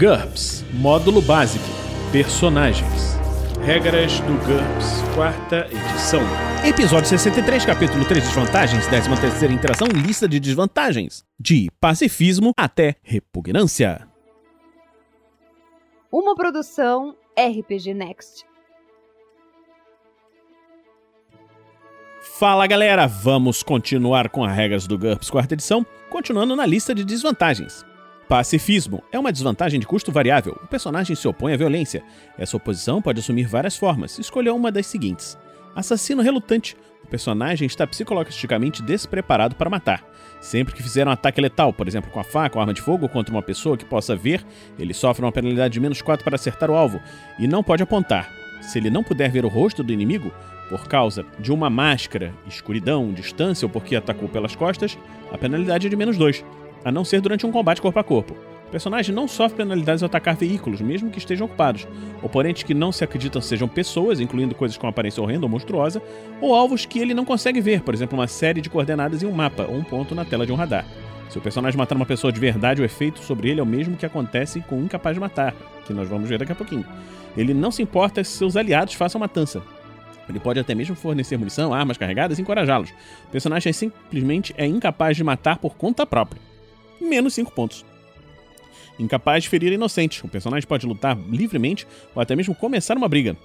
GURPS Módulo Básico Personagens Regras do GURPS, quarta edição. Episódio 63, capítulo 3 Desvantagens, 13 terceira interação, lista de desvantagens. De pacifismo até repugnância. Uma produção RPG Next. Fala galera, vamos continuar com as regras do GURPS quarta edição, continuando na lista de desvantagens. Pacifismo é uma desvantagem de custo variável. O personagem se opõe à violência. Essa oposição pode assumir várias formas. Escolha uma das seguintes: Assassino relutante. O personagem está psicologicamente despreparado para matar. Sempre que fizer um ataque letal, por exemplo, com a faca ou arma de fogo contra uma pessoa que possa ver, ele sofre uma penalidade de menos 4 para acertar o alvo e não pode apontar. Se ele não puder ver o rosto do inimigo, por causa de uma máscara, escuridão, distância ou porque atacou pelas costas, a penalidade é de menos 2 a não ser durante um combate corpo a corpo. O personagem não sofre penalidades ao atacar veículos, mesmo que estejam ocupados, oponentes que não se acreditam sejam pessoas, incluindo coisas com aparência horrenda ou monstruosa, ou alvos que ele não consegue ver, por exemplo, uma série de coordenadas em um mapa ou um ponto na tela de um radar. Se o personagem matar uma pessoa de verdade, o efeito sobre ele é o mesmo que acontece com o incapaz de matar, que nós vamos ver daqui a pouquinho. Ele não se importa se seus aliados façam matança. Ele pode até mesmo fornecer munição, armas carregadas e encorajá-los. O personagem simplesmente é incapaz de matar por conta própria menos 5 pontos. Incapaz de ferir inocente, o personagem pode lutar livremente ou até mesmo começar uma briga,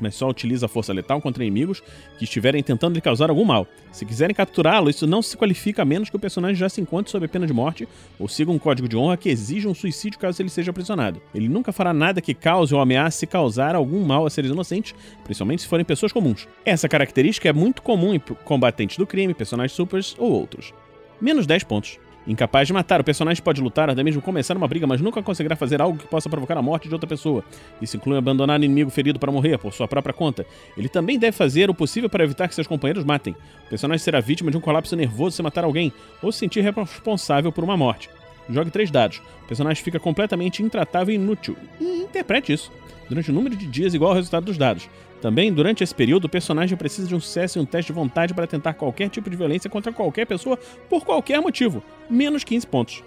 mas só utiliza a força letal contra inimigos que estiverem tentando lhe causar algum mal. Se quiserem capturá-lo, isso não se qualifica a menos que o personagem já se encontre sob pena de morte ou siga um código de honra que exija um suicídio caso ele seja aprisionado. Ele nunca fará nada que cause ou ameace causar algum mal a seres inocentes, principalmente se forem pessoas comuns. Essa característica é muito comum em combatentes do crime, personagens supers ou outros. Menos 10 pontos. Incapaz de matar, o personagem pode lutar, até mesmo começar uma briga, mas nunca conseguirá fazer algo que possa provocar a morte de outra pessoa. Isso inclui abandonar o inimigo ferido para morrer por sua própria conta. Ele também deve fazer o possível para evitar que seus companheiros matem. O personagem será vítima de um colapso nervoso se matar alguém, ou se sentir responsável por uma morte. Jogue três dados. O personagem fica completamente intratável e inútil. E interprete isso. Durante um número de dias igual ao resultado dos dados. Também, durante esse período, o personagem precisa de um sucesso e um teste de vontade para tentar qualquer tipo de violência contra qualquer pessoa por qualquer motivo. Menos 15 pontos.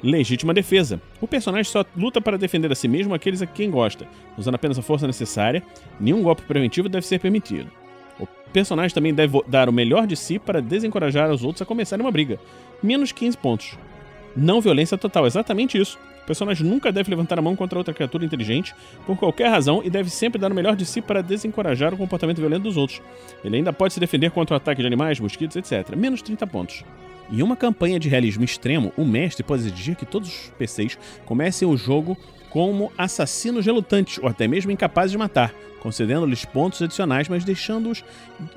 Legítima defesa. O personagem só luta para defender a si mesmo aqueles a quem gosta, usando apenas a força necessária. Nenhum golpe preventivo deve ser permitido. O personagem também deve dar o melhor de si para desencorajar os outros a começarem uma briga. Menos 15 pontos. Não violência total, exatamente isso. O personagem nunca deve levantar a mão contra outra criatura inteligente por qualquer razão e deve sempre dar o melhor de si para desencorajar o comportamento violento dos outros. Ele ainda pode se defender contra o ataque de animais, mosquitos, etc. Menos 30 pontos. Em uma campanha de realismo extremo, o mestre pode exigir que todos os PCs comecem o jogo como assassinos relutantes ou até mesmo incapazes de matar, concedendo-lhes pontos adicionais, mas deixando-os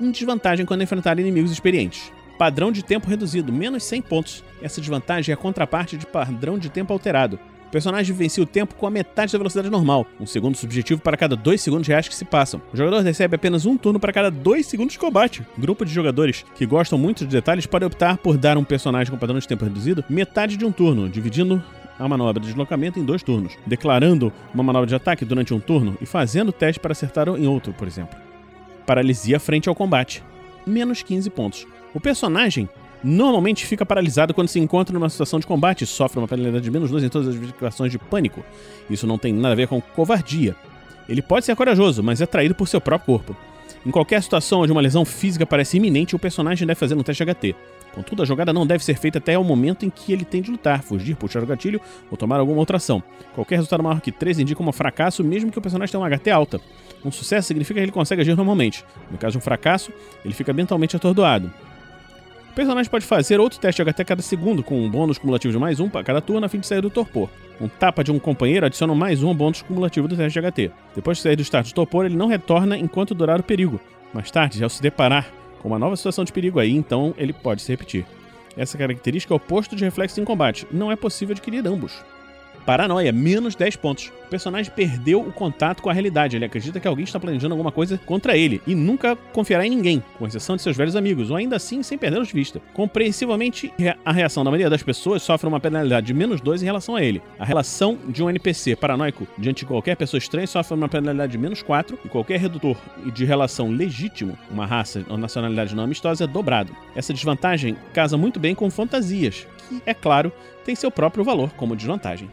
em desvantagem quando enfrentarem inimigos experientes. Padrão de tempo reduzido, menos 100 pontos. Essa desvantagem é a contraparte de padrão de tempo alterado. O personagem vivencia o tempo com a metade da velocidade normal, um segundo subjetivo para cada 2 segundos reais que se passam. O jogador recebe apenas um turno para cada 2 segundos de combate. grupo de jogadores que gostam muito de detalhes pode optar por dar um personagem com padrão de tempo reduzido metade de um turno, dividindo a manobra de deslocamento em dois turnos, declarando uma manobra de ataque durante um turno e fazendo teste para acertar em outro, por exemplo. Paralisia frente ao combate. Menos 15 pontos. O personagem normalmente fica paralisado quando se encontra numa situação de combate e sofre uma penalidade de menos 2 em todas as situações de pânico. Isso não tem nada a ver com covardia. Ele pode ser corajoso, mas é traído por seu próprio corpo. Em qualquer situação onde uma lesão física parece iminente, o personagem deve fazer um teste HT. Contudo, a jogada não deve ser feita até o momento em que ele tem de lutar, fugir, puxar o gatilho ou tomar alguma outra ação. Qualquer resultado maior que 3 indica um fracasso, mesmo que o personagem tenha uma HT alta. Um sucesso significa que ele consegue agir normalmente. No caso de um fracasso, ele fica mentalmente atordoado. Personagem pode fazer outro teste de HT cada segundo, com um bônus cumulativo de mais um para cada turno a fim de sair do torpor. Um tapa de um companheiro adiciona mais um bônus cumulativo do teste de HT. Depois de sair do start do torpor, ele não retorna enquanto durar o perigo. Mais tarde, ao se deparar com uma nova situação de perigo aí, então ele pode se repetir. Essa característica é oposto de reflexo em combate. Não é possível adquirir ambos. Paranoia, menos 10 pontos. O personagem perdeu o contato com a realidade. Ele acredita que alguém está planejando alguma coisa contra ele e nunca confiará em ninguém, com exceção de seus velhos amigos, ou ainda assim sem perdê-los de vista. Compreensivelmente, a reação da maioria das pessoas sofre uma penalidade de menos 2 em relação a ele. A relação de um NPC paranoico diante de qualquer pessoa estranha sofre uma penalidade de menos 4 e qualquer redutor de relação legítimo, uma raça ou nacionalidade não amistosa, é dobrado. Essa desvantagem casa muito bem com fantasias, que, é claro, tem seu próprio valor como desvantagem.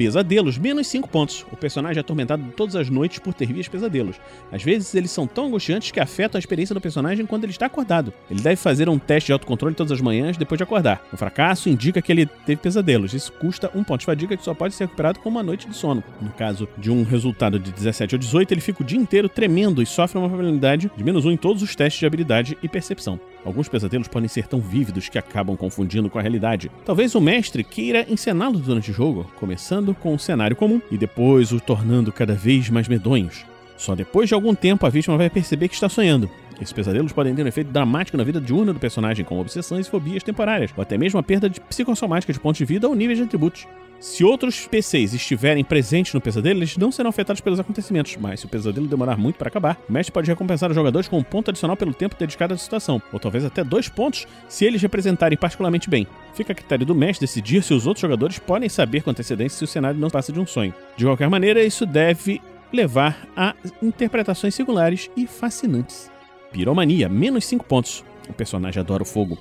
Pesadelos, menos 5 pontos. O personagem é atormentado todas as noites por ter vias pesadelos. Às vezes, eles são tão angustiantes que afetam a experiência do personagem quando ele está acordado. Ele deve fazer um teste de autocontrole todas as manhãs depois de acordar. O fracasso indica que ele teve pesadelos. Isso custa um ponto de fadiga que só pode ser recuperado com uma noite de sono. No caso de um resultado de 17 ou 18, ele fica o dia inteiro tremendo e sofre uma probabilidade de menos 1 em todos os testes de habilidade e percepção. Alguns pesadelos podem ser tão vívidos que acabam confundindo com a realidade. Talvez o mestre queira encená-los durante o jogo, começando com um cenário comum e depois o tornando cada vez mais medonhos. Só depois de algum tempo a vítima vai perceber que está sonhando. Esses pesadelos podem ter um efeito dramático na vida diurna do personagem, como obsessões e fobias temporárias, ou até mesmo a perda de psicossomática de pontos de vida ou níveis de atributos. Se outros PCs estiverem presentes no pesadelo, eles não serão afetados pelos acontecimentos, mas se o pesadelo demorar muito para acabar, o mestre pode recompensar os jogadores com um ponto adicional pelo tempo dedicado à situação, ou talvez até dois pontos se eles representarem particularmente bem. Fica a critério do mestre decidir se os outros jogadores podem saber com antecedência se o cenário não passa de um sonho. De qualquer maneira, isso deve levar a interpretações singulares e fascinantes. Piromania, menos 5 pontos. O personagem adora o fogo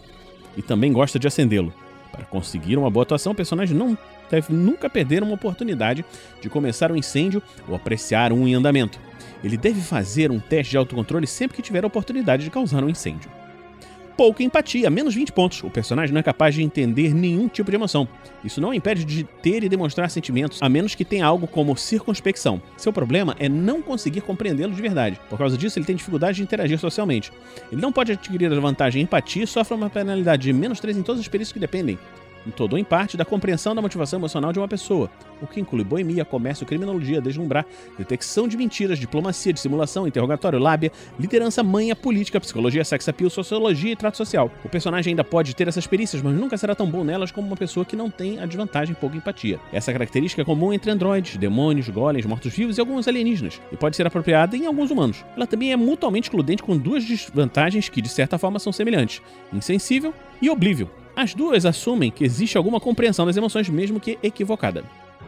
e também gosta de acendê-lo. Para conseguir uma boa atuação, o personagem não deve nunca perder uma oportunidade de começar um incêndio ou apreciar um em andamento. Ele deve fazer um teste de autocontrole sempre que tiver a oportunidade de causar um incêndio. Pouca empatia, menos 20 pontos. O personagem não é capaz de entender nenhum tipo de emoção. Isso não impede de ter e demonstrar sentimentos, a menos que tenha algo como circunspecção. Seu problema é não conseguir compreendê-lo de verdade. Por causa disso, ele tem dificuldade de interagir socialmente. Ele não pode adquirir a vantagem empatia e sofre uma penalidade de menos 3 em todas as experiências que dependem em todo em parte, da compreensão da motivação emocional de uma pessoa, o que inclui boemia, comércio, criminologia, deslumbrar, detecção de mentiras, diplomacia, dissimulação, interrogatório, lábia, liderança, manha, política, psicologia, sex appeal, sociologia e trato social. O personagem ainda pode ter essas perícias, mas nunca será tão bom nelas como uma pessoa que não tem a desvantagem pouca empatia. Essa característica é comum entre androides, demônios, golems, mortos-vivos e alguns alienígenas, e pode ser apropriada em alguns humanos. Ela também é mutuamente excludente com duas desvantagens que, de certa forma, são semelhantes: insensível e oblívio. As duas assumem que existe alguma compreensão das emoções, mesmo que equivocada.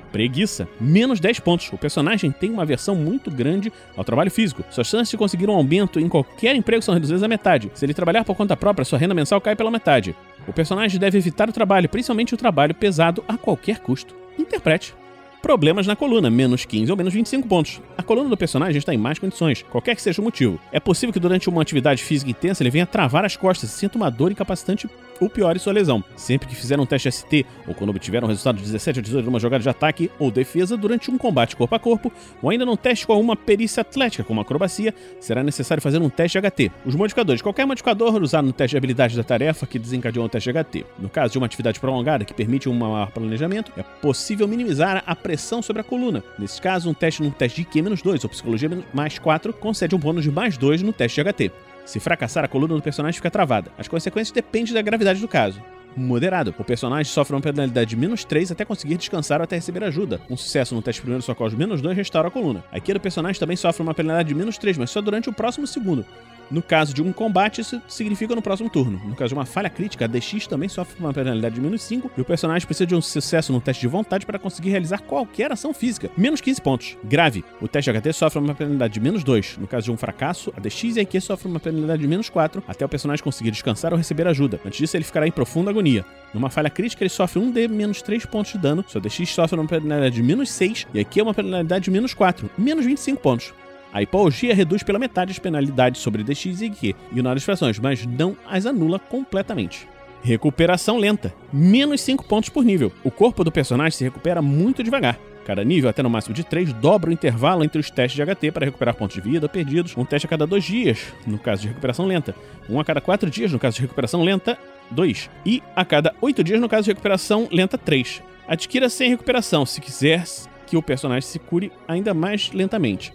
Preguiça, menos 10 pontos. O personagem tem uma aversão muito grande ao trabalho físico. Suas chances de conseguir um aumento em qualquer emprego são reduzidas à metade. Se ele trabalhar por conta própria, sua renda mensal cai pela metade. O personagem deve evitar o trabalho, principalmente o trabalho pesado, a qualquer custo. Interprete. Problemas na coluna, menos 15 ou menos 25 pontos. A coluna do personagem está em más condições, qualquer que seja o motivo. É possível que durante uma atividade física intensa ele venha travar as costas e sinta uma dor incapacitante ou piore sua lesão. Sempre que fizer um teste ST ou quando obtiver um resultado de 17 ou 18 numa jogada de ataque ou defesa durante um combate corpo a corpo, ou ainda num teste com alguma perícia atlética como acrobacia, será necessário fazer um teste HT. Os modificadores, qualquer modificador usado no teste de habilidade da tarefa que desencadeou um teste HT. No caso de uma atividade prolongada que permite um maior planejamento, é possível minimizar a pressão sobre a coluna. Nesse caso, um teste no teste de IQ-2 ou psicologia mais 4 concede um bônus de mais 2 no teste de HT. Se fracassar, a coluna do personagem fica travada. As consequências dependem da gravidade do caso. Moderado. O personagem sofre uma penalidade de menos 3 até conseguir descansar ou até receber ajuda. Um sucesso no teste primeiro socorro menos 2 restaura a coluna. A IQ do personagem também sofre uma penalidade de menos 3, mas só durante o próximo segundo. No caso de um combate, isso significa no próximo turno. No caso de uma falha crítica, a DX também sofre uma penalidade de menos 5 e o personagem precisa de um sucesso no teste de vontade para conseguir realizar qualquer ação física. Menos 15 pontos. Grave. O teste de HT sofre uma penalidade de menos 2. No caso de um fracasso, a DX e a IQ sofrem uma penalidade de menos 4 até o personagem conseguir descansar ou receber ajuda. Antes disso, ele ficará em profunda agonia. Numa falha crítica, ele sofre um de menos 3 pontos de dano. Sua DX sofre uma penalidade de menos 6 e a IQ é uma penalidade de menos 4. Menos 25 pontos. A hipoalgia reduz pela metade as penalidades sobre DX e IQ, ignora as frações, mas não as anula completamente. Recuperação lenta, menos 5 pontos por nível. O corpo do personagem se recupera muito devagar. Cada nível, até no máximo de 3, dobra o intervalo entre os testes de HT para recuperar pontos de vida perdidos. Um teste a cada 2 dias, no caso de recuperação lenta. Um a cada 4 dias, no caso de recuperação lenta, 2. E a cada 8 dias, no caso de recuperação lenta, 3. Adquira sem recuperação, se quiser que o personagem se cure ainda mais lentamente.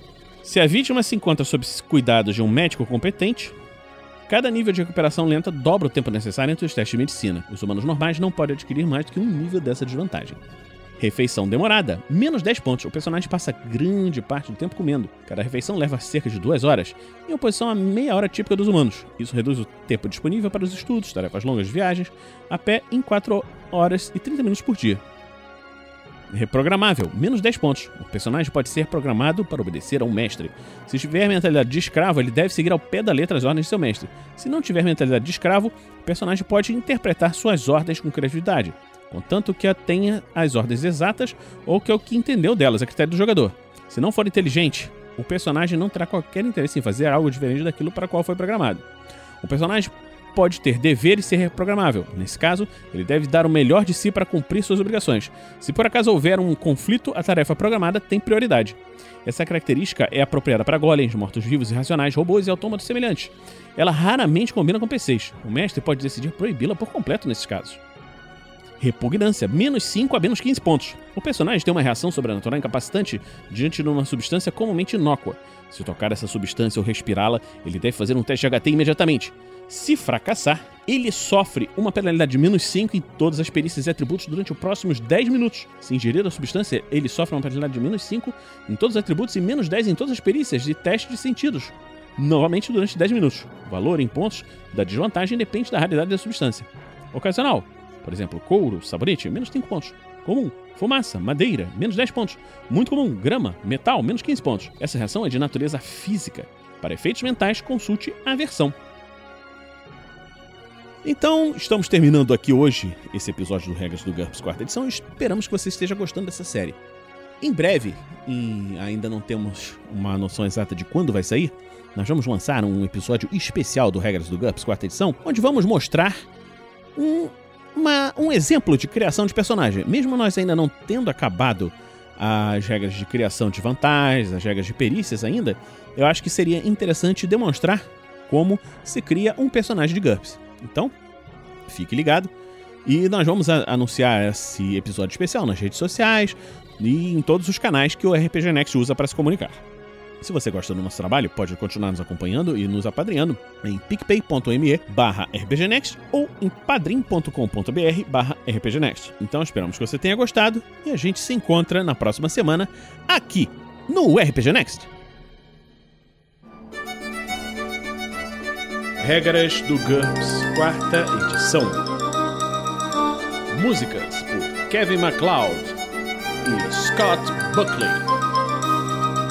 Se a vítima se encontra sob cuidados de um médico competente, cada nível de recuperação lenta dobra o tempo necessário entre os testes de medicina. Os humanos normais não podem adquirir mais do que um nível dessa desvantagem. Refeição demorada, menos 10 pontos. O personagem passa grande parte do tempo comendo. Cada refeição leva cerca de 2 horas, em oposição à meia hora típica dos humanos. Isso reduz o tempo disponível para os estudos, tarefas longas de viagens, a pé em 4 horas e 30 minutos por dia. Reprogramável, menos 10 pontos. O personagem pode ser programado para obedecer a um mestre. Se tiver mentalidade de escravo, ele deve seguir ao pé da letra as ordens de seu mestre. Se não tiver mentalidade de escravo, o personagem pode interpretar suas ordens com criatividade. contanto que tenha as ordens exatas ou que é o que entendeu delas, a critério do jogador. Se não for inteligente, o personagem não terá qualquer interesse em fazer algo diferente daquilo para qual foi programado. O personagem pode ter dever e ser reprogramável. Nesse caso, ele deve dar o melhor de si para cumprir suas obrigações. Se por acaso houver um conflito, a tarefa programada tem prioridade. Essa característica é apropriada para golems, mortos-vivos irracionais, robôs e autômatos semelhantes. Ela raramente combina com PCs. O mestre pode decidir proibi-la por completo nesses casos. Repugnância, menos 5 a menos 15 pontos. O personagem tem uma reação sobrenatural incapacitante diante de uma substância comumente inócua. Se tocar essa substância ou respirá-la, ele deve fazer um teste de HT imediatamente. Se fracassar, ele sofre uma penalidade de menos 5 em todas as perícias e atributos durante os próximos 10 minutos. Se ingerir a substância, ele sofre uma penalidade de menos 5 em todos os atributos e menos 10 em todas as perícias de teste de sentidos. Novamente durante 10 minutos. O valor em pontos da desvantagem depende da raridade da substância. Ocasional. Por exemplo, couro, sabonete, menos 5 pontos. Comum, fumaça, madeira, menos 10 pontos. Muito comum, grama, metal, menos 15 pontos. Essa reação é de natureza física. Para efeitos mentais, consulte a versão. Então, estamos terminando aqui hoje esse episódio do Regras do GURPS quarta edição esperamos que você esteja gostando dessa série. Em breve, e ainda não temos uma noção exata de quando vai sair, nós vamos lançar um episódio especial do Regras do GURPS quarta edição, onde vamos mostrar um, uma, um exemplo de criação de personagem. Mesmo nós ainda não tendo acabado as regras de criação de vantagens, as regras de perícias ainda, eu acho que seria interessante demonstrar como se cria um personagem de GURPS. Então, fique ligado. E nós vamos anunciar esse episódio especial nas redes sociais e em todos os canais que o RPG Next usa para se comunicar. Se você gosta do nosso trabalho, pode continuar nos acompanhando e nos apadrinhando em picpay.me barra rpgnext ou em padrim.com.br barra rpgnext. Então esperamos que você tenha gostado e a gente se encontra na próxima semana aqui no RPG Next. Regras do GURPS, quarta edição. Músicas por Kevin MacLeod e Scott Buckley.